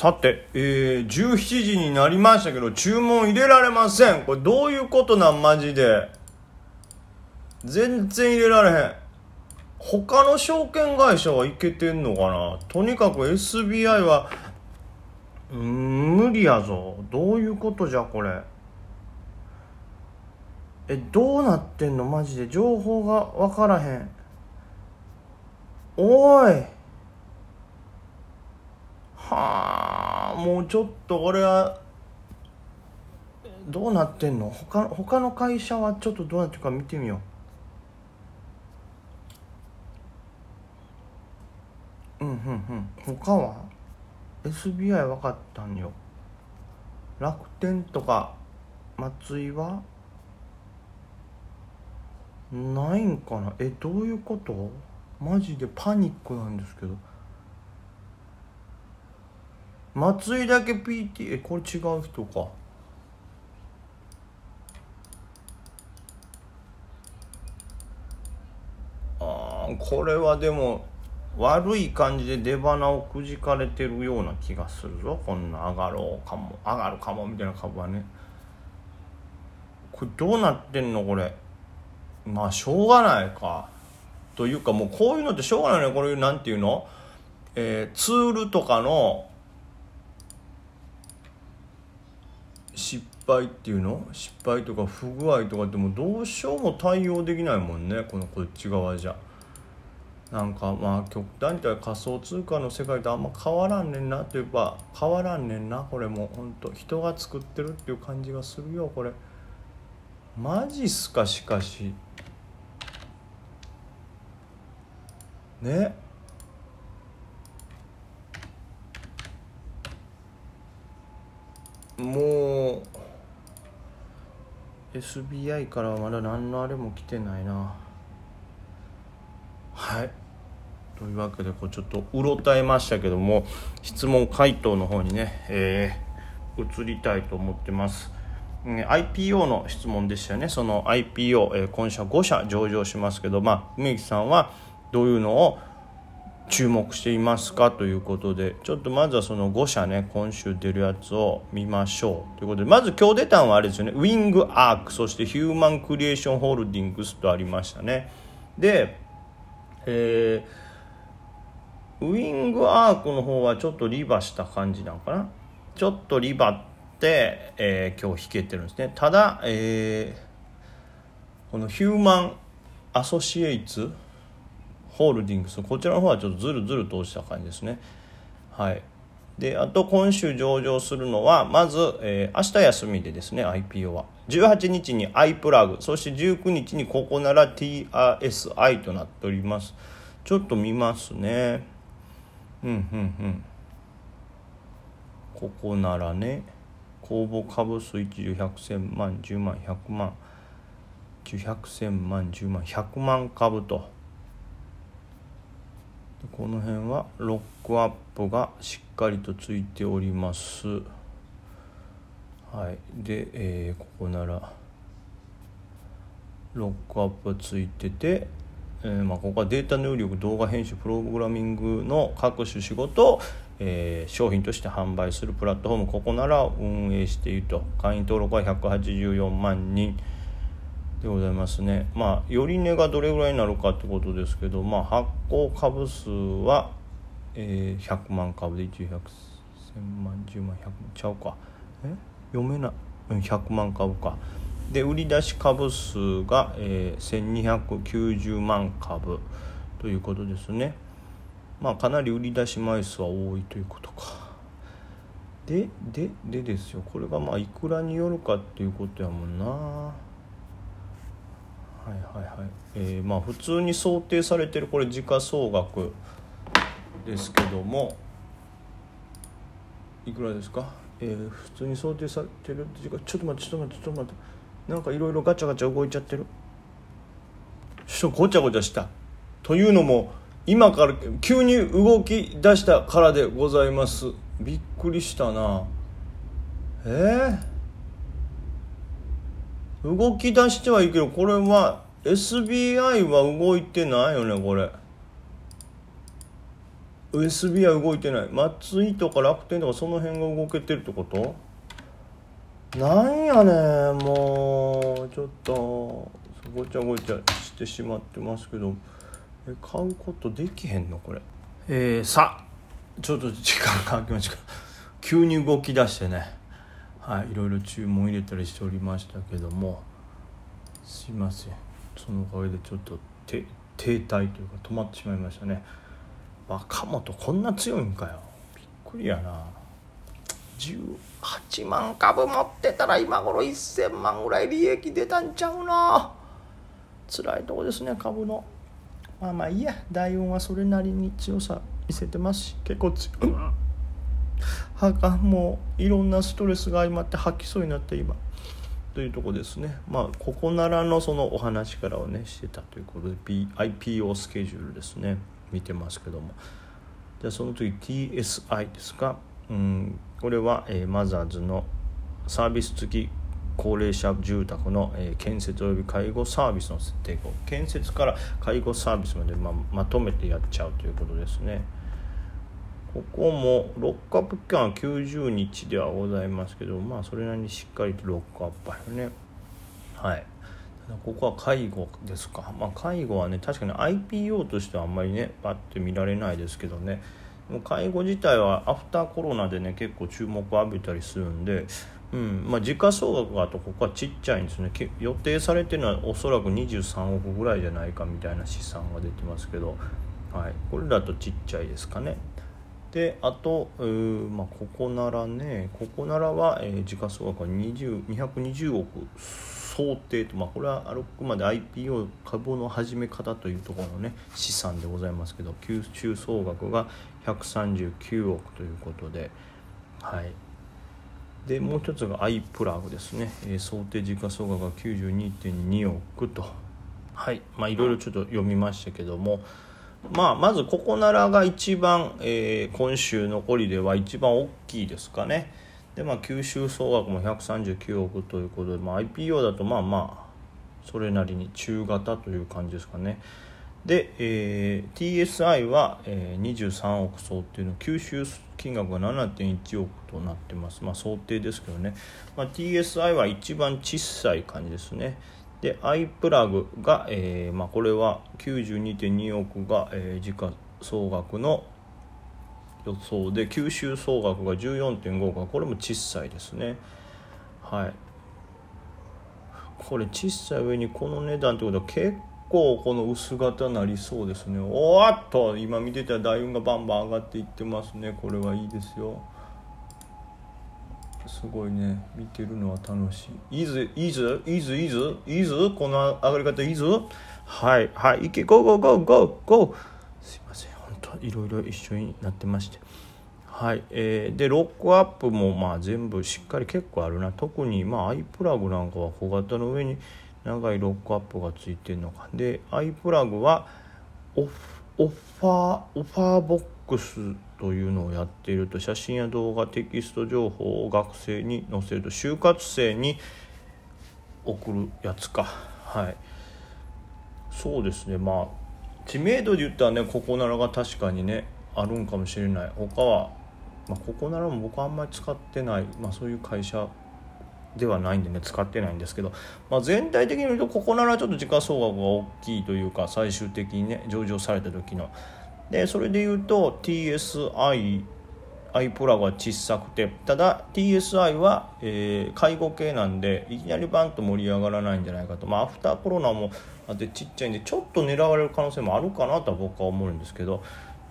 さて、えー、17時になりましたけど、注文入れられません。これどういうことなんマジで。全然入れられへん。他の証券会社はいけてんのかな？とにかく SBI は、うん、無理やぞ。どういうことじゃ、これ？え、どうなってんの？マジで。情報がわからへん。おい。はあもうちょっと俺はどうなってんの？他他の会社はちょっとどうなってるか見てみよう。うんうんうん。他は？SBI 分かったんよ。楽天とか松井は？ないんかな？えどういうこと？マジでパニックなんですけど。松井だけ PT えこれ違う人か。あこれはでも悪い感じで出花をくじかれてるような気がするぞ。こんな上がろうかも上がるかもみたいな株はね。これどうなってんの？これ。まあしょうがないか。というかもうこういうのってしょうがないね。これなんていうの？えー、ツールとかの失敗っていうの？失敗とか不具合とかってもうどうしようも対応できないもんねこのこっち側じゃ。なんかまあ極端に言ったら仮想通貨の世界とあんま変わらんねんなって言えば変わらんねんなこれも。ほんと人が作ってるっていう感じがするよこれ。マジっすかしかし。ね。っもう SBI からはまだ何のあれも来てないな。はい。というわけでこうちょっとうろたえましたけども質問回答の方にね、えー、移りたいと思ってます。IPO の質問でしたよね。その IPO、えー、今社5社上場しますけどまあ梅木さんはどういうのを注目していますかということでちょっとまずはその5社ね今週出るやつを見ましょうということでまず今日出たのはあれですよねウィングアークそしてヒューマンクリエーションホールディングスとありましたね。でえー、ウィングアークの方はちょっとリバした感じなのかな？ちょっとリバって、えー、今日引けてるんですね。ただ、えー、このヒューマンアソシエイツホールディングスこちらの方はちょっとずるずるとした感じですね。はい。であと今週上場するのはまず、えー、明日休みでですね IPO は。18日に i プラグ。そして19日にここなら TRSI となっております。ちょっと見ますね。うんうんうん。ここならね。公募株数一十百千万10万100万。10百千万10万100万株と。この辺はロックアップがしっかりとついております。はい。で、えー、ここならロックアップついてて、えー、まあ、ここはデータ入力動画編集プログラミングの各種仕事を、えー、商品として販売するプラットフォームここなら運営していると。会員登録は184万人。でございますね。まあより値がどれぐらいになるかってことですけど、まあ、発行株数は、えー、100万株で1 0 0 1000万10万100万ちゃうか。え？読めない。100万株か。で売り出し株数が、えー、1290万株ということですね。まあかなり売り出し枚数は多いということか。でででですよ。これがまあいくらによるかっていうことやもんな。はいはいはい。えー、まあ普通に想定されてるこれ時価総額ですけども。いくらですか？えー、普通に想定されてるっていうかちょっと待ってちょっと待ってちょっと待って。なんかいろいろガチャガチャ動いちゃってる？ちょっとごちゃごちゃした。というのも今から急に動き出したからでございます。びっくりしたな。えー？動き出してはいいけどこれは SBI は動いてないよねこれ。USB は動いてない。松井とか楽天とかその辺が動けてるってこと？なんやねもう。ちょっとごちゃごちゃしてしまってますけど。え買うことできへんの？これ。えー、さちょっと時間が空きました。急に動き出してね。はいいろいろ注文入れたりしておりましたけどもすいません。そのおかげでちょっと停滞というか止まってしまいましたね。若元こんな強いんかよ。びっくりやな。18万株持ってたら今頃1000万ぐらい利益出たんちゃうな辛いとこですね株の。まあまあいいや。大運はそれなりに強さ見せてますし結構強い。はもういろんなストレスが相まって吐きそうになって今。というとこですね。まあここならのそのお話からをねしてたということで、P、IPO スケジュールですね。見てますけども。じゃあその時 TSI ですか。うんこれは、えー、マザーズのサービス付き高齢者住宅の、えー、建設及び介護サービスの設定を。建設から介護サービスまで、ままとめてやっちゃうということですね。ここもロックアップ期間は90日ではございますけどまあそれなりにしっかりとロックアップあるね。はい。ここは介護ですか。まあ介護はね確かに IPO としてはあんまりねパッて見られないですけどね。介護自体はアフターコロナでね結構注目を浴びたりするんで、うん。まあ、時価総額があとここはちっちゃいんですね。予定されてるのはおそらく23億ぐらいじゃないかみたいな試算が出てますけど、はい、これだとちっちゃいですかね。であと、まあ、ここならね。ここならは、えー、時価総額は220億想定と、まあ、これはあくまで IPO 株の始め方というところのね資産でございますけど吸収総額が139億ということではい。でもう一つが i プラグですね、えー、想定時価総額が92.2億と。はい。まあいろいろちょっと読みましたけどもまあまずここならが一番、えー、今週残りでは一番大きいですかね。でまあ吸収総額も139億ということで、まあ、IPO だとまあまあそれなりに中型という感じですかね。で、えー、TSI は、えー、23億想定の吸収金額が7.1億となってます。まあ想定ですけどね、まあ、TSI は一番小さい感じですね。で i プラグが、えーまあ、これは92.2億が、えー、時価総額の予想で吸収総額が14.5億これも小さいですね。はい。これ小さい上にこの値段ってことは結構この薄型なりそうですね。おっと今見てた大運がバンバン上がっていってますね。これはいいですよ。すごいね。見てるのは楽しい。いいずいいずいいずいいずいいずこの上がり方いいずはいはい。いけゴーゴーゴーゴーゴー。すいません。本当いろいろ一緒になってまして。はい。えー、でロックアップもまあ全部しっかり結構あるな。特にまあアイプラグなんかは小型の上に長いロックアップがついてるのか。でアイプラグはオフオファーオファーボックスというのをやっていると写真や動画テキスト情報を学生に載せると就活生に送るやつか。はい。そうですね。まあ知名度で言ったらねここならが確かにねあるんかもしれない。他は、まあ、ここならも僕あんまり使ってない、まあ、そういう会社ではないんでね使ってないんですけど、まあ、全体的に言うとここならちょっと時価総額が大きいというか最終的にね上場された時のでそれで言うと TSI アイプラは小さくてただ TSI は、えー、介護系なんでいきなりバンと盛り上がらないんじゃないかと。まあアフターコロナもあってちっちゃいんでちょっと狙われる可能性もあるかなとは僕は思うんですけど。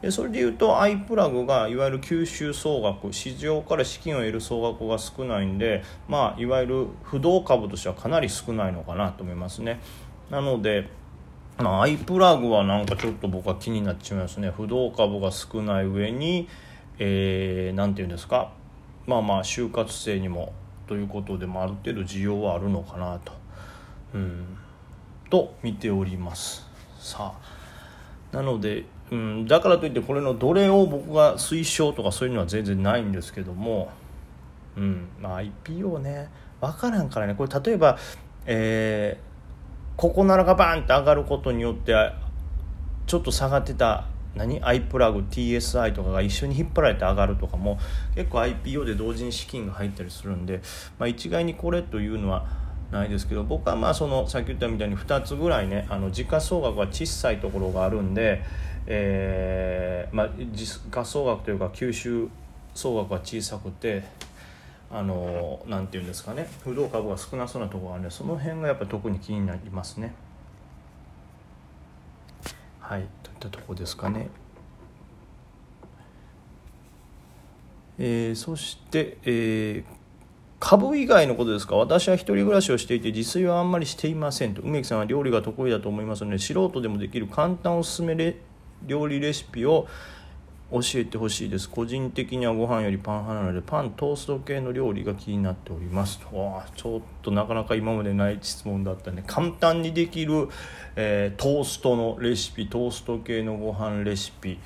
でそれで言うとアイプラグがいわゆる吸収総額市場から資金を得る総額が少ないんでまあいわゆる不動株としてはかなり少ないのかなと思いますね。なので、アイプラグはなんかちょっと僕は気になっちゃいますね。不動株が少ない上にえー、て言うんですか。まあまあ就活生にもということで、もあ、る程度需要はあるのかなと。うん。と見ております。さあ。なので、うん、だからといってこれのどれを僕が推奨とかそういうのは全然ないんですけども、うん。まあ、IPO ね。分からんからね。これ例えばえーここならがバーンって上がることによってちょっと下がってた何？i プラグ TSI とかが一緒に引っ張られて上がるとかも結構 IPO で同時に資金が入ったりするんで、まあ、一概にこれというのはないですけど僕はまあそのさっき言ったみたいに2つぐらいねあの時価総額が小さいところがあるんで、えーまあ、時価総額というか吸収総額が小さくてあのなんていうんですかね不動株が少なそうなところがあるんでその辺がやっぱ特に気になりますね。はいといったとこですかね。えー、そして、えー、株以外のことですか？私は一人暮らしをしていて自炊はあんまりしていませんと梅木さんは料理が得意だと思いますので素人でもできる簡単おすすめ料理レシピを教えてほしいです。個人的にはご飯よりパン派なのでパントースト系の料理が気になっております。わちょっとなかなか今までない質問だったね簡単にできる、えー、トーストのレシピトースト系のご飯レシピ、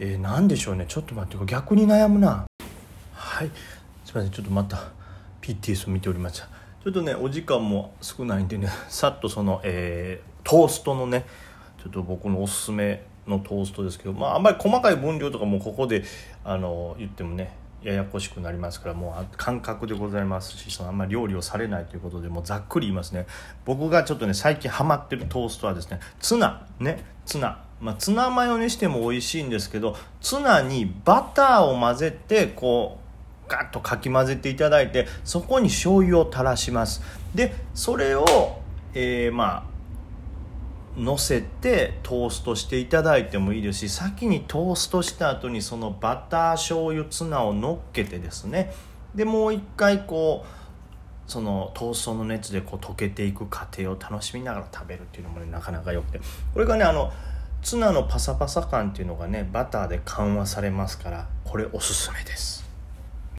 えー、何でしょうね。ちょっと待って逆に悩むな。はい。すいません。ちょっとまた PTS を見ておりましたちょっとねお時間も少ないんでねさっとその、えー、トーストのねちょっと僕のおすすめのトーストですけど、まあ、あんまり細かい分量とかもここであの言ってもねややこしくなりますからもう感覚でございますしそのあんまり料理をされないということでもうざっくり言いますね。僕がちょっとね最近ハマってるトーストはですねツナ。ねツナ。まあ、ツナマヨにしても美味しいんですけどツナにバターを混ぜてこうガッとかき混ぜていただいてそこに醤油を垂らします。でそれを、えー、まあ乗せてトーストしていただいてもいいですし先にトーストした後にそのバター醤油ツナを乗っけてですね。でもう一回こうそのトーストの熱でこう溶けていく過程を楽しみながら食べるっていうのもねなかなか良くて。これがねあのツナのパサパサ感っていうのがねバターで緩和されますからこれおすすめです。